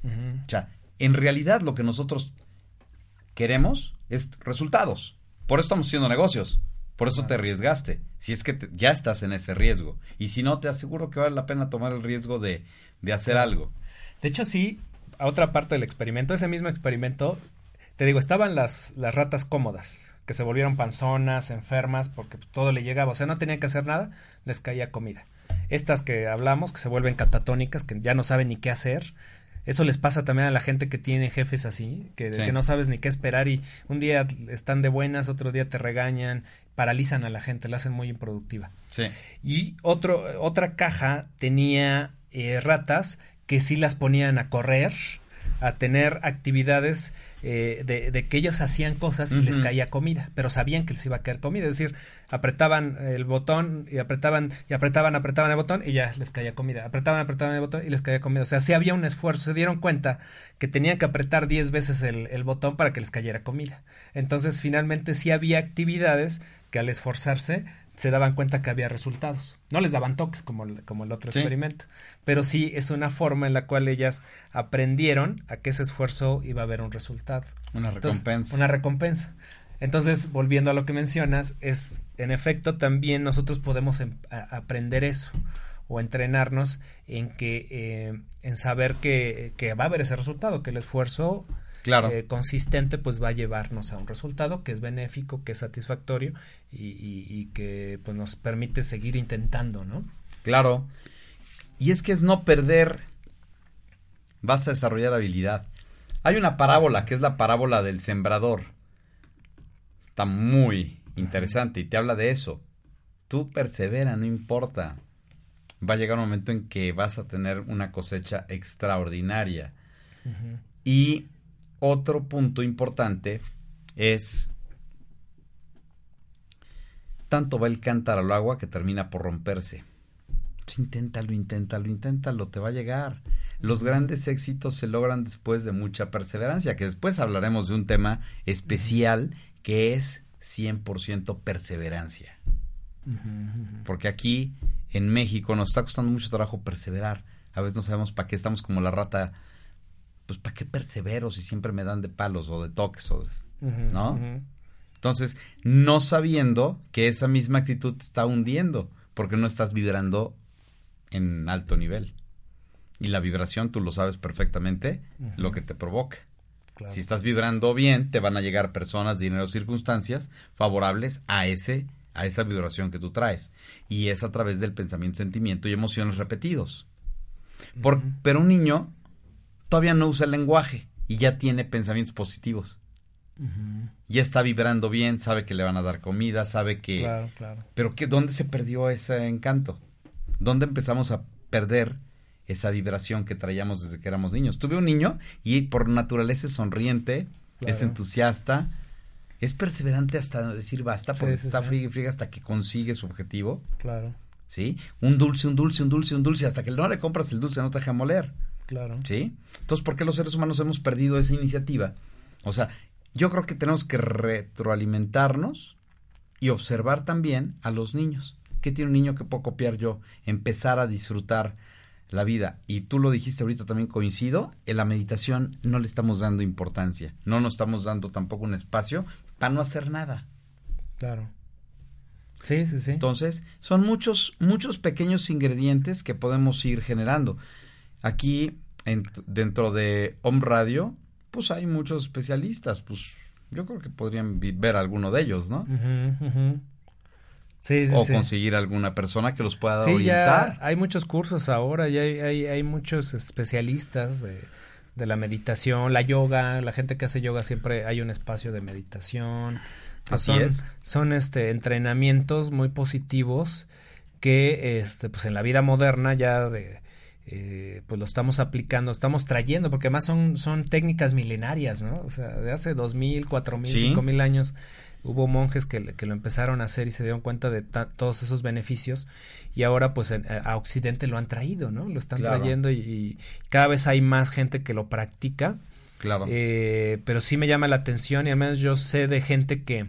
O sea, en realidad lo que nosotros queremos es resultados. Por eso estamos haciendo negocios. Por eso te arriesgaste. Si es que ya estás en ese riesgo. Y si no, te aseguro que vale la pena tomar el riesgo de, de hacer algo. De hecho, sí, a otra parte del experimento, ese mismo experimento, te digo, estaban las, las ratas cómodas, que se volvieron panzonas, enfermas, porque todo le llegaba. O sea, no tenían que hacer nada, les caía comida. Estas que hablamos, que se vuelven catatónicas, que ya no saben ni qué hacer, Eso les pasa también a la gente que tiene jefes así, que, Sí. que no sabes ni qué esperar y un día están de buenas, otro día te regañan, paralizan a la gente, la hacen muy improductiva. Sí. Y otro, otra caja tenía eh, ratas que sí las ponían a correr, a tener actividades eh, de, de que ellos hacían cosas y les caía comida, pero sabían que les iba a caer comida, es decir, apretaban el botón y apretaban y apretaban, apretaban el botón y ya les caía comida, apretaban, apretaban el botón y les caía comida, o sea, sí había un esfuerzo, se dieron cuenta que tenían que apretar 10 veces el, el botón para que les cayera comida, entonces finalmente sí había actividades que al esforzarse se daban cuenta que había resultados. No les daban toques como, el- como el otro Sí. experimento, pero sí es una forma en la cual ellas aprendieron a que ese esfuerzo iba a haber un resultado. Una Entonces, recompensa. una recompensa. Entonces, volviendo a lo que mencionas, es en efecto también nosotros podemos em- aprender eso o entrenarnos en que eh, en saber que, que va a haber ese resultado, que el esfuerzo Claro. eh, consistente pues va a llevarnos a un resultado que es benéfico, que es satisfactorio y, y- y que pues nos permite seguir intentando, ¿no? Claro. Y es que es no perder. Vas a desarrollar habilidad. Hay una parábola que es la parábola del sembrador. Está muy interesante y te habla de eso. Tú persevera, no importa. Va a llegar un momento en que vas a tener una cosecha extraordinaria. Y otro punto importante es tanto va el cántaro al agua que termina por romperse. Pues inténtalo, inténtalo, inténtalo, te va a llegar. Los grandes éxitos se logran después de mucha perseverancia, que después hablaremos de un tema especial que es 100% perseverancia. Porque aquí en México nos está costando mucho trabajo perseverar. A veces no sabemos para qué estamos como la rata. Pues para qué persevero si siempre me dan de palos o de toques o de- ¿No? Entonces, no sabiendo que esa misma actitud te está hundiendo, porque no estás vibrando en alto nivel. Y la vibración, tú lo sabes perfectamente, lo que te provoca. Claro. Si estás vibrando bien, te van a llegar personas, dinero, circunstancias favorables a ese a esa vibración que tú traes. Y es a través del pensamiento, sentimiento y emociones repetidos. Por-. Pero un niño todavía no usa el lenguaje y ya tiene pensamientos positivos. Ya está vibrando bien, sabe que le van a dar comida, sabe que... Claro, claro. Pero que, ¿dónde se perdió ese encanto? ¿Dónde empezamos a perder esa vibración que traíamos desde que éramos niños? Tuve un niño y por naturaleza es sonriente, es entusiasta, es perseverante hasta decir basta, porque sí, está sí. friega y friega hasta que consigue su objetivo, Claro, ¿sí? Un dulce, un dulce, un dulce, un dulce, hasta que no le compras el dulce no te deja moler. Claro. ¿Sí? Entonces, ¿por qué los seres humanos hemos perdido esa iniciativa? O sea, yo creo que tenemos que retroalimentarnos y observar también a los niños. ¿Qué tiene un niño que puedo copiar yo? Empezar a disfrutar la vida. Y tú lo dijiste ahorita también coincido, en la meditación no le estamos dando importancia. No nos estamos dando tampoco un espacio para no hacer nada. Claro. Sí, sí, sí. Entonces, son muchos, muchos pequeños ingredientes que podemos ir generando. Aquí, en- dentro de Home Radio, pues hay muchos especialistas, pues yo creo que podrían ver alguno de ellos, ¿no? Ujú. Sí, sí, o sí. conseguir alguna persona que los pueda Sí, orientar. ya hay muchos cursos ahora, ya hay, hay, hay muchos especialistas de, de la meditación, la yoga, la gente que hace yoga siempre hay un espacio de meditación. Así son, es. son este entrenamientos muy positivos que este pues en la vida moderna ya de eh, pues lo estamos aplicando, estamos trayendo, porque además son, son técnicas milenarias, ¿no? O sea, de hace dos mil, cuatro mil, cinco mil años hubo monjes que, que lo empezaron a hacer y se dieron cuenta de todos esos beneficios y ahora pues en- a Occidente lo han traído, ¿no? Lo están Claro. trayendo y, y cada vez hay más gente que lo practica, Claro. eh, pero sí me llama la atención y además yo sé de gente que,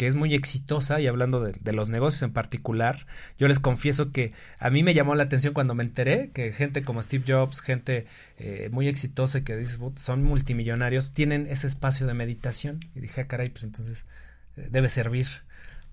que es muy exitosa y hablando de, de los negocios en particular, yo les confieso que a mí me llamó la atención cuando me enteré que gente como Steve Jobs, gente eh, muy exitosa y que dices, "Put, son multimillonarios, tienen ese espacio de meditación y dije, ah, caray, pues entonces eh, debe servir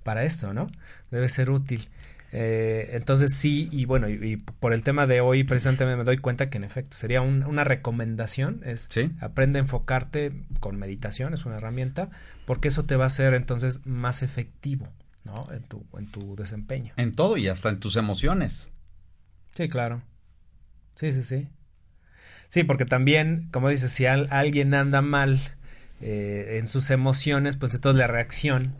para esto, ¿no? Debe ser útil. Eh, entonces sí, y bueno, y, y por el tema de hoy precisamente me doy cuenta que en efecto sería un- una recomendación, es Sí. aprende a enfocarte con meditación, es una herramienta, porque eso te va a hacer entonces más efectivo, ¿no? En tu, en tu desempeño. En todo y hasta en tus emociones. Sí, claro. Sí, sí, sí. Sí, porque también, como dices, si al- alguien anda mal eh, en sus emociones, pues entonces la reacción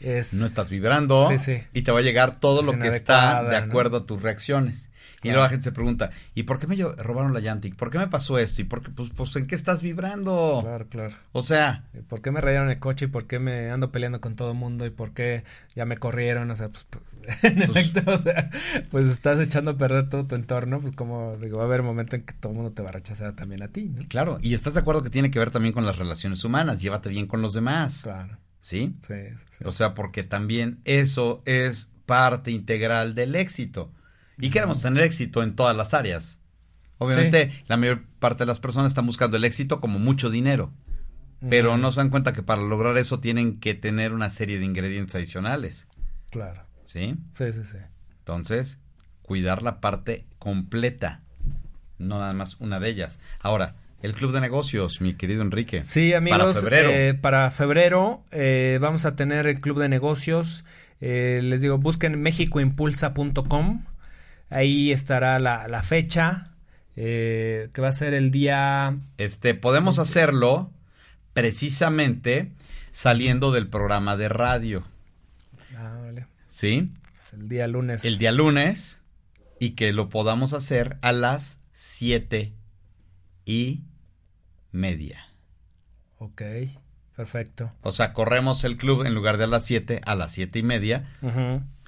es... No estás vibrando Sí, sí. y te va a llegar todo Es lo que está de ¿no? acuerdo a tus reacciones. Y Claro. luego la gente se pregunta, ¿y por qué me robaron la llanta? ¿Y por qué me pasó esto? ¿Y por qué? Pues, pues ¿en qué estás vibrando? Claro, claro. O sea, ¿Por qué me rayaron el coche y por qué me ando peleando con todo el mundo y por qué ya me corrieron? O sea, pues, pues, en Pues- efecto, o sea, pues estás echando a perder todo tu entorno, pues como digo, va a haber un momento en que todo el mundo te va a rechazar también a ti, ¿no? claro, y estás de acuerdo que tiene que ver también con las relaciones humanas, llévate bien con los demás, Claro, ¿sí? sí, sí. O sea, porque también eso es parte integral del éxito. Y queremos tener éxito en todas las áreas. Obviamente, la mayor parte de las personas están buscando el éxito como mucho dinero. Pero no se dan cuenta que para lograr eso tienen que tener una serie de ingredientes adicionales. Claro, ¿Sí? sí, sí, sí. Entonces, cuidar la parte completa. No nada más una de ellas. Ahora, el club de negocios, mi querido Enrique. Sí, amigos, Para febrero. eh, para febrero eh, vamos a tener el club de negocios. Eh, les digo, busquen mexicoimpulsa.com. Ahí estará la, la fecha, que va a ser el día... Este, podemos hacerlo precisamente saliendo del programa de radio. Ah, vale. ¿Sí? El día lunes. el día lunes y que lo podamos hacer a las siete y media. Ok, perfecto. O sea, corremos el club en lugar de a las siete, a las siete y media,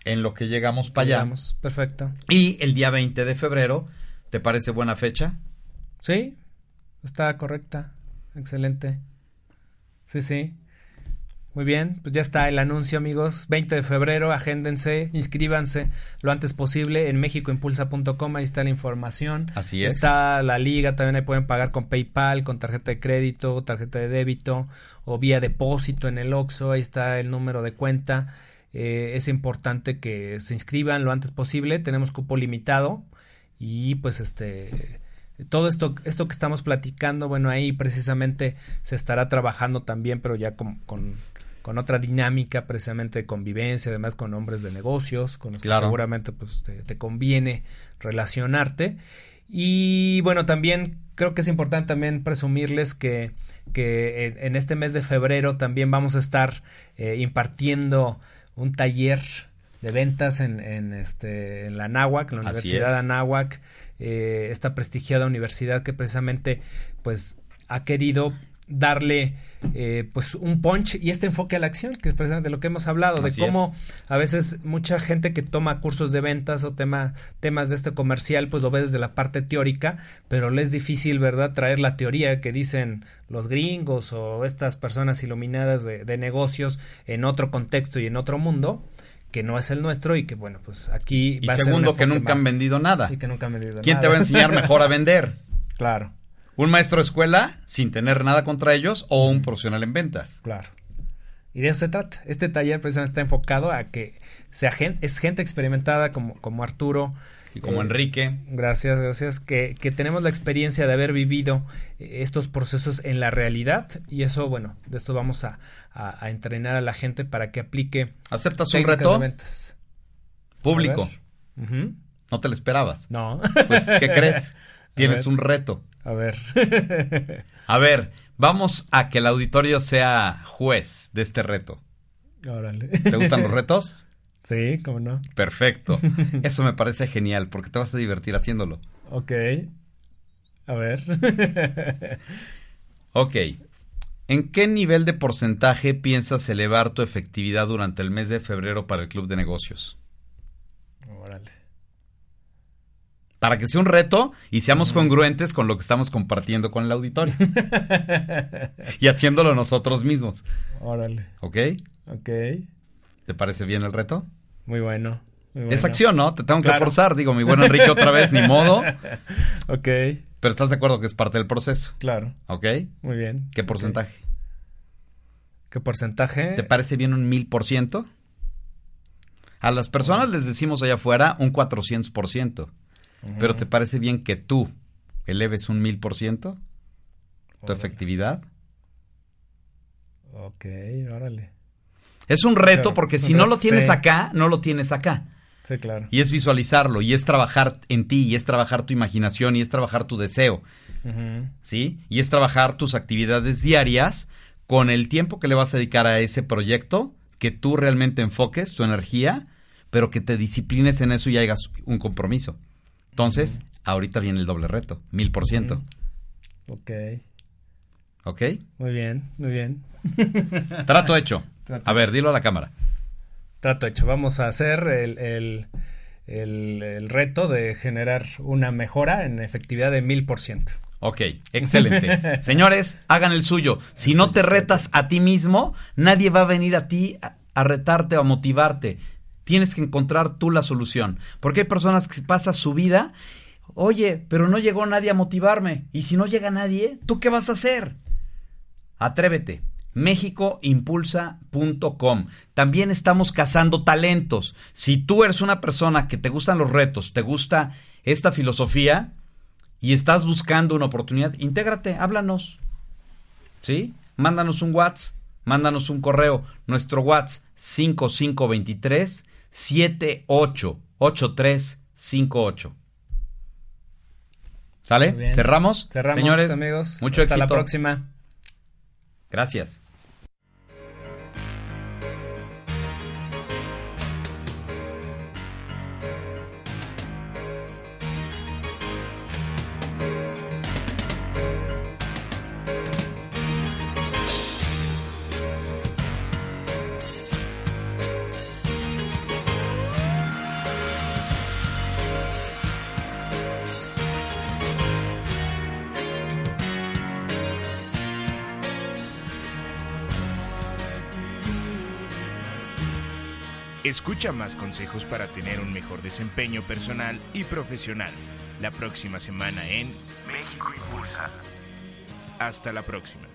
en lo que llegamos para allá. Llegamos, Perfecto. Y el día 20 de febrero, ¿te parece buena fecha? Sí, está correcta. Excelente. Sí, sí. Muy bien, pues ya está el anuncio, amigos. 20 de febrero, agéndense, inscríbanse lo antes posible en mexicoimpulsa.com, ahí está la información. Así es. Está la liga, también ahí pueden pagar con PayPal, con tarjeta de crédito, tarjeta de débito o vía depósito en el OXXO, ahí está el número de cuenta. Eh, es importante que se inscriban lo antes posible, tenemos cupo limitado y pues este todo esto esto que estamos platicando, bueno, ahí precisamente se estará trabajando también, pero ya con, con, con otra dinámica precisamente de convivencia, además con hombres de negocios, con los Claro. que seguramente pues te, te conviene relacionarte. Y bueno, también creo que es importante también presumirles que, que en, en este mes de febrero también vamos a estar eh, impartiendo un taller de ventas en, en, este, en la Anáhuac, en la Universidad es. Anáhuac, eh, esta prestigiada universidad que precisamente pues ha querido darle eh, pues un punch y este enfoque a la acción, que es precisamente de lo que hemos hablado, de cómo a veces mucha gente que toma cursos de ventas o tema, temas de este comercial, pues lo ve desde la parte teórica, pero le es difícil, ¿verdad?, traer la teoría que dicen los gringos o estas personas iluminadas de, de negocios en otro contexto y en otro mundo que no es el nuestro y que bueno, pues aquí Y va a ser segundo, que nunca han vendido nada. y que nunca han vendido ¿Quién te va a enseñar mejor a vender? Claro, ¿Un maestro de escuela sin tener nada contra ellos o un profesional en ventas? claro. Y de eso se trata. Este taller precisamente está enfocado a que sea gente, es gente experimentada como, como Arturo. Y como eh, Enrique, Gracias, gracias. Que, que tenemos la experiencia de haber vivido eh, estos procesos en la realidad. Y eso, bueno, de esto vamos a, a- a entrenar a la gente para que aplique ¿aceptas un reto público? No te lo esperabas. No. Pues, ¿qué crees? Tienes un reto. A ver. A ver, vamos a que el auditorio sea juez de este reto. Órale. ¿Te gustan los retos? Sí, cómo no. Perfecto. Eso me parece genial porque te vas a divertir haciéndolo. Ok. A ver. Ok. ¿En qué nivel de porcentaje piensas elevar tu efectividad durante el mes de febrero para el club de negocios? Órale. Para que sea un reto y seamos congruentes con lo que estamos compartiendo con el auditorio. y haciéndolo nosotros mismos. Órale. ¿Ok? Ok. ¿Te parece bien el reto? Muy bueno. muy Es acción, ¿no? Te tengo que forzar. Digo, mi buen Enrique otra vez, ni modo. Ok. Pero estás de acuerdo que es parte del proceso. Claro. ¿Ok? Muy bien. ¿Qué porcentaje? ¿Qué porcentaje? ¿Te parece bien un mil por ciento? A las personas les decimos allá afuera un 400%. Pero ¿te parece bien que tú eleves un mil por ciento? ¿Tu efectividad? Ok, órale. Es un reto Claro, porque si no lo tienes sí. acá, no lo tienes acá. Sí, claro. Y es visualizarlo, y es trabajar en ti, y es trabajar tu imaginación, y es trabajar tu deseo. ¿sí? Y es trabajar tus actividades diarias con el tiempo que le vas a dedicar a ese proyecto, que tú realmente enfoques tu energía, pero que te disciplines en eso y hagas un compromiso. Entonces, ahorita viene el doble reto, mil por ciento. Ok. ¿Ok? Muy bien, muy bien. Trato hecho. Trato A ver, dilo a la cámara. Trato hecho. Vamos a hacer el, el, el- el reto de generar una mejora en efectividad de mil por ciento. Ok, excelente. Señores, hagan el suyo. Si no te retas a ti mismo, nadie va a venir a ti a, a retarte o a motivarte. Tienes que encontrar tú la solución. Porque hay personas que pasan su vida, oye, pero no llegó nadie a motivarme. Y si no llega nadie, ¿tú qué vas a hacer? Atrévete. Méxicoimpulsa.com. También estamos cazando talentos. Si tú eres una persona que te gustan los retos, te gusta esta filosofía y estás buscando una oportunidad, intégrate, háblanos. ¿Sí? Mándanos un WhatsApp, mándanos un correo. Nuestro WhatsApp 5523 788358. ¿Sale? ¿Cerramos? Cerramos, Señores, amigos. mucho Hasta la próxima. Gracias. Escucha más consejos para tener un mejor desempeño personal y profesional la próxima semana en México Impulsa. Hasta la próxima.